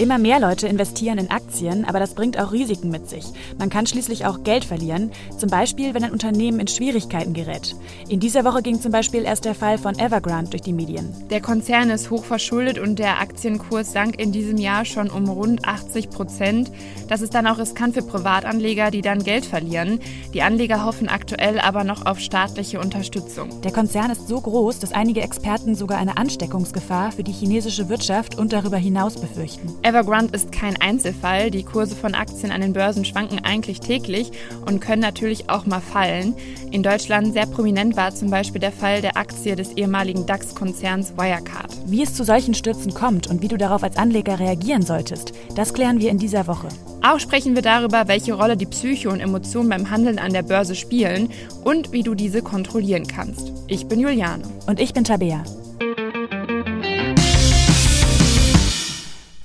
Immer mehr Leute investieren in Aktien, aber das bringt auch Risiken mit sich. Man kann schließlich auch Geld verlieren, zum Beispiel, wenn ein Unternehmen in Schwierigkeiten gerät. In dieser Woche ging zum Beispiel erst der Fall von Evergrande durch die Medien. Der Konzern ist hoch verschuldet und der Aktienkurs sank in diesem Jahr schon um rund 80 Prozent. Das ist dann auch riskant für Privatanleger, die dann Geld verlieren. Die Anleger hoffen aktuell aber noch auf staatliche Unterstützung. Der Konzern ist so groß, dass einige Experten sogar eine Ansteckungsgefahr für die chinesische Wirtschaft und darüber hinaus befürchten. Evergrande ist kein Einzelfall. Die Kurse von Aktien an den Börsen schwanken eigentlich täglich und können natürlich auch mal fallen. In Deutschland sehr prominent war zum Beispiel der Fall der Aktie des ehemaligen DAX-Konzerns Wirecard. Wie es zu solchen Stürzen kommt und wie du darauf als Anleger reagieren solltest, das klären wir in dieser Woche. Auch sprechen wir darüber, welche Rolle die Psyche und Emotionen beim Handeln an der Börse spielen und wie du diese kontrollieren kannst. Ich bin Juliane. Und ich bin Tabea.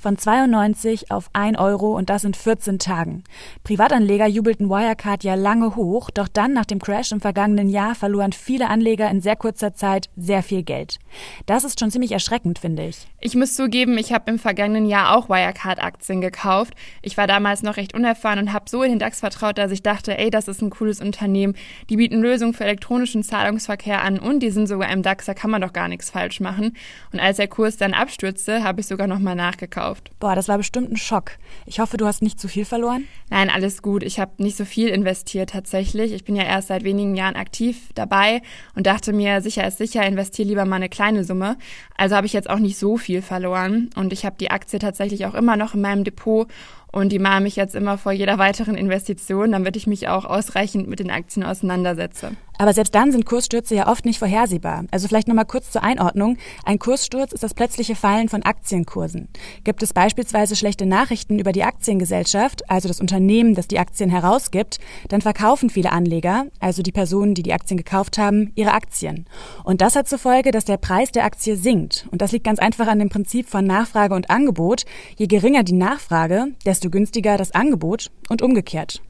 Von 92 auf 1 Euro und das in 14 Tagen. Privatanleger jubelten Wirecard ja lange hoch, doch dann nach dem Crash im vergangenen Jahr verloren viele Anleger in sehr kurzer Zeit sehr viel Geld. Das ist schon ziemlich erschreckend, finde ich. Ich muss zugeben, ich habe im vergangenen Jahr auch Wirecard-Aktien gekauft. Ich war damals noch recht unerfahren und habe so in den DAX vertraut, dass ich dachte, ey, das ist ein cooles Unternehmen. Die bieten Lösungen für elektronischen Zahlungsverkehr an und die sind sogar im DAX, da kann man doch gar nichts falsch machen. Und als der Kurs dann abstürzte, habe ich sogar nochmal nachgekauft gekauft. Boah, das war bestimmt ein Schock. Ich hoffe, du hast nicht zu viel verloren. Nein, alles gut. Ich habe nicht so viel investiert tatsächlich. Ich bin ja erst seit wenigen Jahren aktiv dabei und dachte mir, sicher ist sicher, investiere lieber mal eine kleine Summe. Also habe ich jetzt auch nicht so viel verloren und ich habe die Aktie tatsächlich auch immer noch in meinem Depot und die mahne mich jetzt immer vor jeder weiteren Investition, damit ich mich auch ausreichend mit den Aktien auseinandersetze. Aber selbst dann sind Kursstürze ja oft nicht vorhersehbar. Also vielleicht nochmal kurz zur Einordnung. Ein Kurssturz ist das plötzliche Fallen von Aktienkursen. Gibt es beispielsweise schlechte Nachrichten über die Aktiengesellschaft, also das Unternehmen, das die Aktien herausgibt, dann verkaufen viele Anleger, also die Personen, die die Aktien gekauft haben, ihre Aktien. Und das hat zur Folge, dass der Preis der Aktie sinkt. Und das liegt ganz einfach an dem Prinzip von Nachfrage und Angebot. Je geringer die Nachfrage, desto günstiger das Angebot und umgekehrt.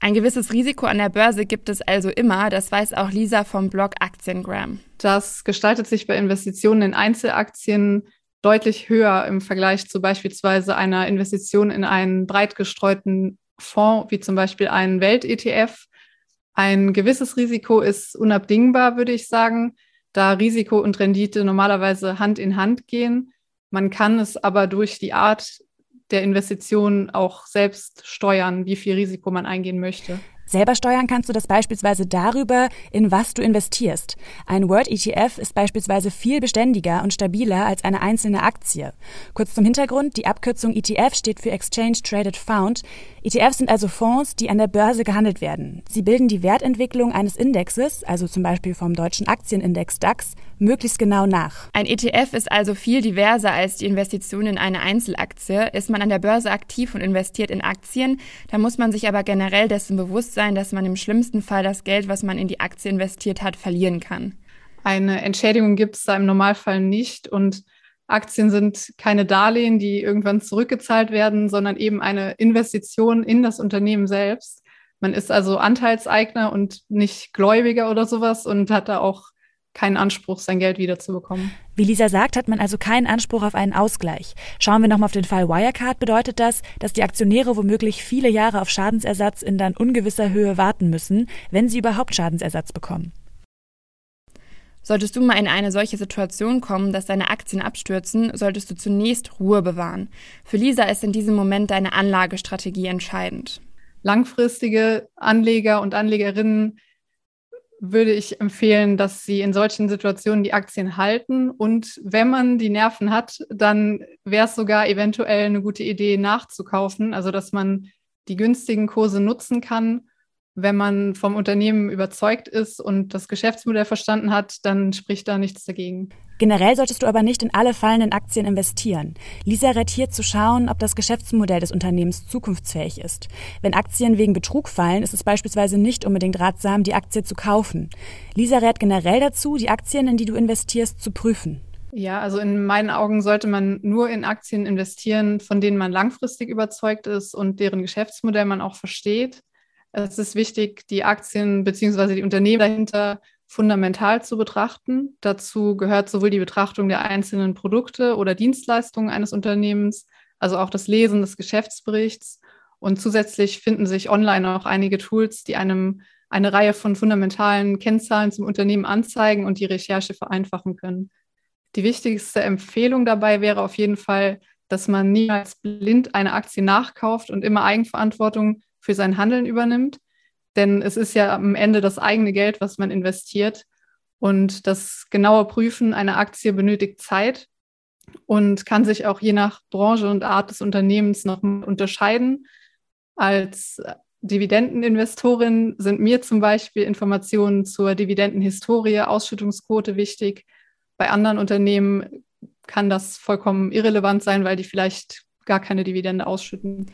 Ein gewisses Risiko an der Börse gibt es also immer, das weiß auch Lisa vom Blog Aktiengram. Das gestaltet sich bei Investitionen in Einzelaktien deutlich höher im Vergleich zu beispielsweise einer Investition in einen breit gestreuten Fonds, wie zum Beispiel einen Welt-ETF. Ein gewisses Risiko ist unabdingbar, würde ich sagen, da Risiko und Rendite normalerweise Hand in Hand gehen. Man kann es aber durch die Art der Investition auch selbst steuern, wie viel Risiko man eingehen möchte. Selber steuern kannst du das beispielsweise darüber, in was du investierst. Ein Word ETF ist beispielsweise viel beständiger und stabiler als eine einzelne Aktie. Kurz zum Hintergrund, die Abkürzung ETF steht für Exchange Traded Fund. ETFs sind also Fonds, die an der Börse gehandelt werden. Sie bilden die Wertentwicklung eines Indexes, also zum Beispiel vom deutschen Aktienindex DAX, möglichst genau nach. Ein ETF ist also viel diverser als die Investition in eine Einzelaktie. Ist man an der Börse aktiv und investiert in Aktien, dann muss man sich aber generell dessen bewusst sein, dass man im schlimmsten Fall das Geld, was man in die Aktie investiert hat, verlieren kann. Eine Entschädigung gibt es da im Normalfall nicht und Aktien sind keine Darlehen, die irgendwann zurückgezahlt werden, sondern eben eine Investition in das Unternehmen selbst. Man ist also Anteilseigner und nicht Gläubiger oder sowas und hat da auch keinen Anspruch, sein Geld wiederzubekommen. Wie Lisa sagt, hat man also keinen Anspruch auf einen Ausgleich. Schauen wir nochmal auf den Fall Wirecard, bedeutet das, dass die Aktionäre womöglich viele Jahre auf Schadensersatz in dann ungewisser Höhe warten müssen, wenn sie überhaupt Schadensersatz bekommen. Solltest du mal in eine solche Situation kommen, dass deine Aktien abstürzen, solltest du zunächst Ruhe bewahren. Für Lisa ist in diesem Moment deine Anlagestrategie entscheidend. Langfristige Anleger und Anlegerinnen würde ich empfehlen, dass sie in solchen Situationen die Aktien halten. Und wenn man die Nerven hat, dann wäre es sogar eventuell eine gute Idee, nachzukaufen. Also, dass man die günstigen Kurse nutzen kann wenn man vom Unternehmen überzeugt ist und das Geschäftsmodell verstanden hat, dann spricht da nichts dagegen. Generell solltest du aber nicht in alle fallenden Aktien investieren. Lisa rät hier zu schauen, ob das Geschäftsmodell des Unternehmens zukunftsfähig ist. Wenn Aktien wegen Betrug fallen, ist es beispielsweise nicht unbedingt ratsam, die Aktie zu kaufen. Lisa rät generell dazu, die Aktien, in die du investierst, zu prüfen. Ja, also in meinen Augen sollte man nur in Aktien investieren, von denen man langfristig überzeugt ist und deren Geschäftsmodell man auch versteht. Es ist wichtig, die Aktien bzw. die Unternehmen dahinter fundamental zu betrachten. Dazu gehört sowohl die Betrachtung der einzelnen Produkte oder Dienstleistungen eines Unternehmens, also auch das Lesen des Geschäftsberichts. Und zusätzlich finden sich online auch einige Tools, die einem eine Reihe von fundamentalen Kennzahlen zum Unternehmen anzeigen und die Recherche vereinfachen können. Die wichtigste Empfehlung dabei wäre auf jeden Fall, dass man niemals blind eine Aktie nachkauft und immer Eigenverantwortung für sein Handeln übernimmt. Denn es ist ja am Ende das eigene Geld, was man investiert. Und das genaue Prüfen einer Aktie benötigt Zeit und kann sich auch je nach Branche und Art des Unternehmens noch unterscheiden. Als Dividendeninvestorin sind mir zum Beispiel Informationen zur Dividendenhistorie, Ausschüttungsquote wichtig. Bei anderen Unternehmen kann das vollkommen irrelevant sein, weil die vielleicht gar keine Dividende ausschütten.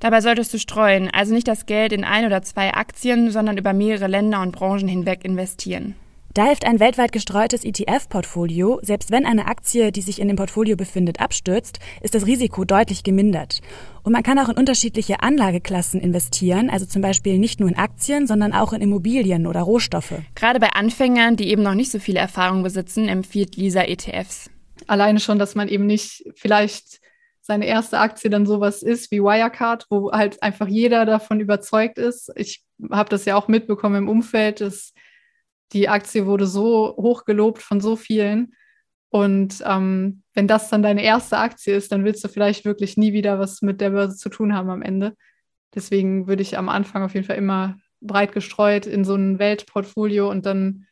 Dabei solltest du streuen, also nicht das Geld in ein oder zwei Aktien, sondern über mehrere Länder und Branchen hinweg investieren. Da hilft ein weltweit gestreutes ETF-Portfolio. Selbst wenn eine Aktie, die sich in dem Portfolio befindet, abstürzt, ist das Risiko deutlich gemindert. Und man kann auch in unterschiedliche Anlageklassen investieren, also zum Beispiel nicht nur in Aktien, sondern auch in Immobilien oder Rohstoffe. Gerade bei Anfängern, die eben noch nicht so viel Erfahrung besitzen, empfiehlt Lisa ETFs. Alleine schon, dass man eben nicht vielleicht seine erste Aktie dann sowas ist wie Wirecard, wo halt einfach jeder davon überzeugt ist. Ich habe das ja auch mitbekommen im Umfeld, dass die Aktie wurde so hoch gelobt von so vielen. Und ähm, wenn das dann deine erste Aktie ist, dann willst du vielleicht wirklich nie wieder was mit der Börse zu tun haben am Ende. Deswegen würde ich am Anfang auf jeden Fall immer breit gestreut in so ein Weltportfolio und dann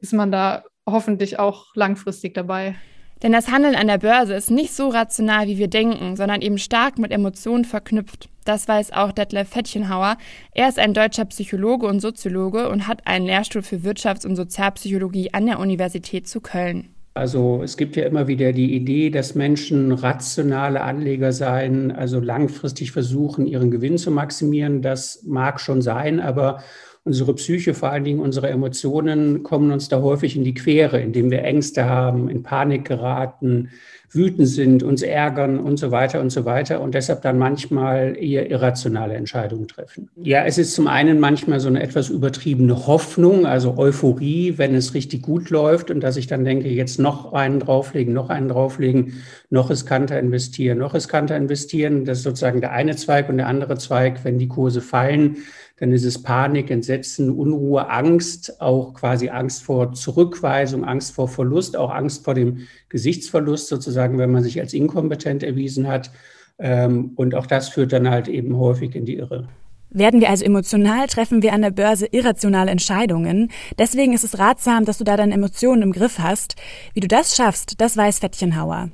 ist man da hoffentlich auch langfristig dabei. Denn das Handeln an der Börse ist nicht so rational, wie wir denken, sondern eben stark mit Emotionen verknüpft. Das weiß auch Detlef Fettchenhauer. Er ist ein deutscher Psychologe und Soziologe und hat einen Lehrstuhl für Wirtschafts- und Sozialpsychologie an der Universität zu Köln. Also es gibt ja immer wieder die Idee, dass Menschen rationale Anleger seien, also langfristig versuchen, ihren Gewinn zu maximieren. Das mag schon sein, aber unsere Psyche, vor allen Dingen unsere Emotionen kommen uns da häufig in die Quere, indem wir Ängste haben, in Panik geraten, wütend sind, uns ärgern und so weiter und so weiter und deshalb dann manchmal eher irrationale Entscheidungen treffen. Ja, es ist zum einen manchmal so eine etwas übertriebene Hoffnung, also Euphorie, wenn es richtig gut läuft und dass ich dann denke, jetzt noch einen drauflegen, noch einen drauflegen, noch riskanter investieren, noch riskanter investieren. Das ist sozusagen der eine Zweig und der andere Zweig, wenn die Kurse fallen, dann ist es Panik, Entsetzen, Unruhe, Angst, auch quasi Angst vor Zurückweisung, Angst vor Verlust, auch Angst vor dem Gesichtsverlust sozusagen, wenn man sich als inkompetent erwiesen hat. Ähm, und auch das führt dann halt eben häufig in die Irre. Werden wir also emotional, treffen wir an der Börse irrationale Entscheidungen. Deswegen ist es ratsam, dass du da deine Emotionen im Griff hast. Wie du das schaffst, das weiß Fettchenhauer.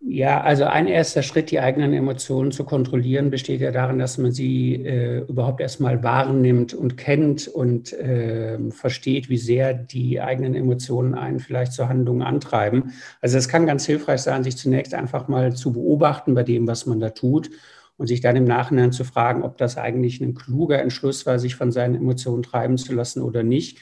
Ja, also ein erster Schritt, die eigenen Emotionen zu kontrollieren, besteht ja darin, dass man sie äh, überhaupt erstmal wahrnimmt und kennt und äh, versteht, wie sehr die eigenen Emotionen einen vielleicht zur Handlung antreiben. Also es kann ganz hilfreich sein, sich zunächst einfach mal zu beobachten bei dem, was man da tut und sich dann im Nachhinein zu fragen, ob das eigentlich ein kluger Entschluss war, sich von seinen Emotionen treiben zu lassen oder nicht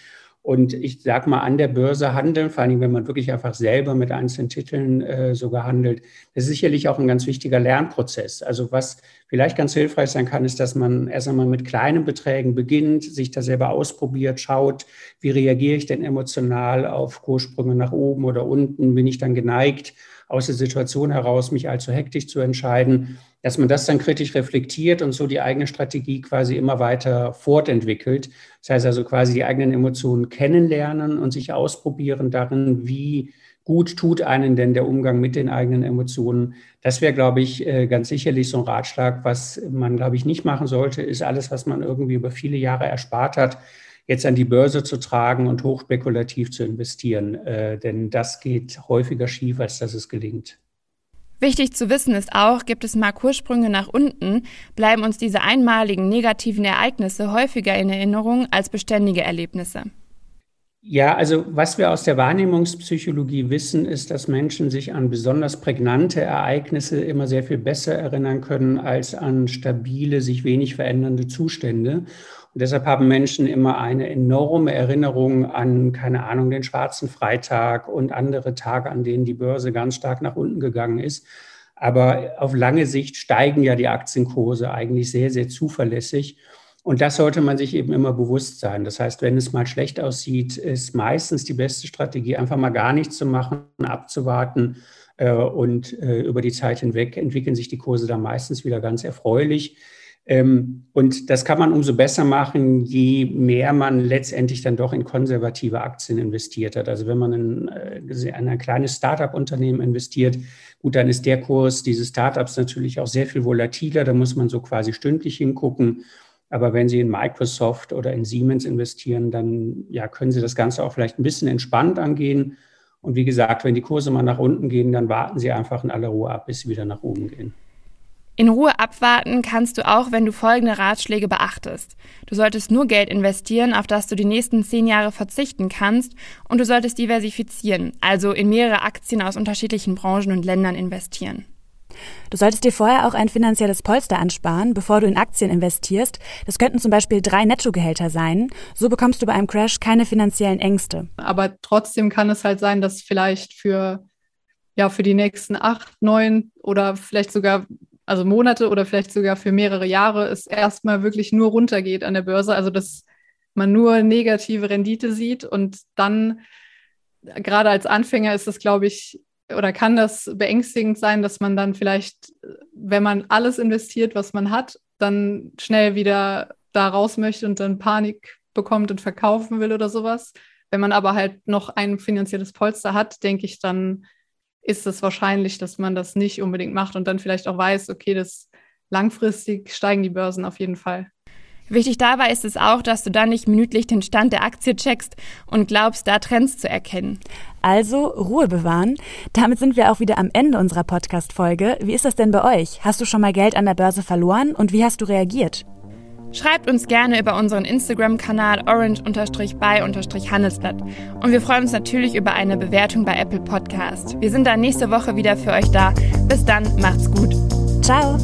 und ich sage mal, an der Börse handeln, vor allem wenn man wirklich einfach selber mit einzelnen Titeln äh, sogar handelt, das ist sicherlich auch ein ganz wichtiger Lernprozess. Also was vielleicht ganz hilfreich sein kann, ist, dass man erst einmal mit kleinen Beträgen beginnt, sich da selber ausprobiert, schaut, wie reagiere ich denn emotional auf Kurssprünge nach oben oder unten, bin ich dann geneigt, aus der Situation heraus mich allzu hektisch zu entscheiden, dass man das dann kritisch reflektiert und so die eigene Strategie quasi immer weiter fortentwickelt. Das heißt also quasi die eigenen Emotionen kennenlernen und sich ausprobieren darin, wie gut tut einen denn der Umgang mit den eigenen Emotionen. Das wäre, glaube ich, äh, ganz sicherlich so ein Ratschlag. Was man, glaube ich, nicht machen sollte, ist alles, was man irgendwie über viele Jahre erspart hat, jetzt an die Börse zu tragen und hochspekulativ zu investieren. Äh, denn das geht häufiger schief, als dass es gelingt. Wichtig zu wissen ist auch, gibt es mal Kurssprünge nach unten, bleiben uns diese einmaligen negativen Ereignisse häufiger in Erinnerung als beständige Erlebnisse. Ja, also was wir aus der Wahrnehmungspsychologie wissen, ist, dass Menschen sich an besonders prägnante Ereignisse immer sehr viel besser erinnern können als an stabile, sich wenig verändernde Zustände. Und deshalb haben Menschen immer eine enorme Erinnerung an, keine Ahnung, den schwarzen Freitag und andere Tage, an denen die Börse ganz stark nach unten gegangen ist. Aber auf lange Sicht steigen ja die Aktienkurse eigentlich sehr, sehr zuverlässig. Und das sollte man sich eben immer bewusst sein. Das heißt, wenn es mal schlecht aussieht, ist meistens die beste Strategie, einfach mal gar nichts zu machen, abzuwarten. Äh, und äh, über die Zeit hinweg entwickeln sich die Kurse dann meistens wieder ganz erfreulich. Ähm, und das kann man umso besser machen, je mehr man letztendlich dann doch in konservative Aktien investiert hat. Also wenn man in, in ein kleines Startup-Unternehmen investiert, gut, dann ist der Kurs dieses Startups natürlich auch sehr viel volatiler. Da muss man so quasi stündlich hingucken. Aber wenn Sie in Microsoft oder in Siemens investieren, dann ja, können Sie das Ganze auch vielleicht ein bisschen entspannt angehen. Und wie gesagt, wenn die Kurse mal nach unten gehen, dann warten Sie einfach in aller Ruhe ab, bis sie wieder nach oben gehen. In Ruhe abwarten kannst du auch, wenn du folgende Ratschläge beachtest. Du solltest nur Geld investieren, auf das du die nächsten zehn Jahre verzichten kannst, und du solltest diversifizieren, also in mehrere Aktien aus unterschiedlichen Branchen und Ländern investieren. Du solltest dir vorher auch ein finanzielles Polster ansparen, bevor du in Aktien investierst. Das könnten zum Beispiel drei Nettogehälter sein. So bekommst du bei einem Crash keine finanziellen Ängste. Aber trotzdem kann es halt sein, dass vielleicht für, ja, für die nächsten acht, neun oder vielleicht sogar also Monate oder vielleicht sogar für mehrere Jahre es erstmal wirklich nur runtergeht an der Börse. Also dass man nur negative Rendite sieht und dann gerade als Anfänger ist das, glaube ich, oder kann das beängstigend sein, dass man dann vielleicht, wenn man alles investiert, was man hat, dann schnell wieder da raus möchte und dann Panik bekommt und verkaufen will oder sowas. Wenn man aber halt noch ein finanzielles Polster hat, denke ich, dann ist es wahrscheinlich, dass man das nicht unbedingt macht und dann vielleicht auch weiß, okay, das langfristig steigen die Börsen auf jeden Fall. Wichtig dabei ist es auch, dass du dann nicht minütlich den Stand der Aktie checkst und glaubst, da Trends zu erkennen. Also Ruhe bewahren. Damit sind wir auch wieder am Ende unserer Podcast-Folge. Wie ist das denn bei euch? Hast du schon mal Geld an der Börse verloren und wie hast du reagiert? Schreibt uns gerne über unseren Instagram-Kanal orange-by-handelsblatt. Und wir freuen uns natürlich über eine Bewertung bei Apple Podcast. Wir sind dann nächste Woche wieder für euch da. Bis dann, macht's gut. Ciao.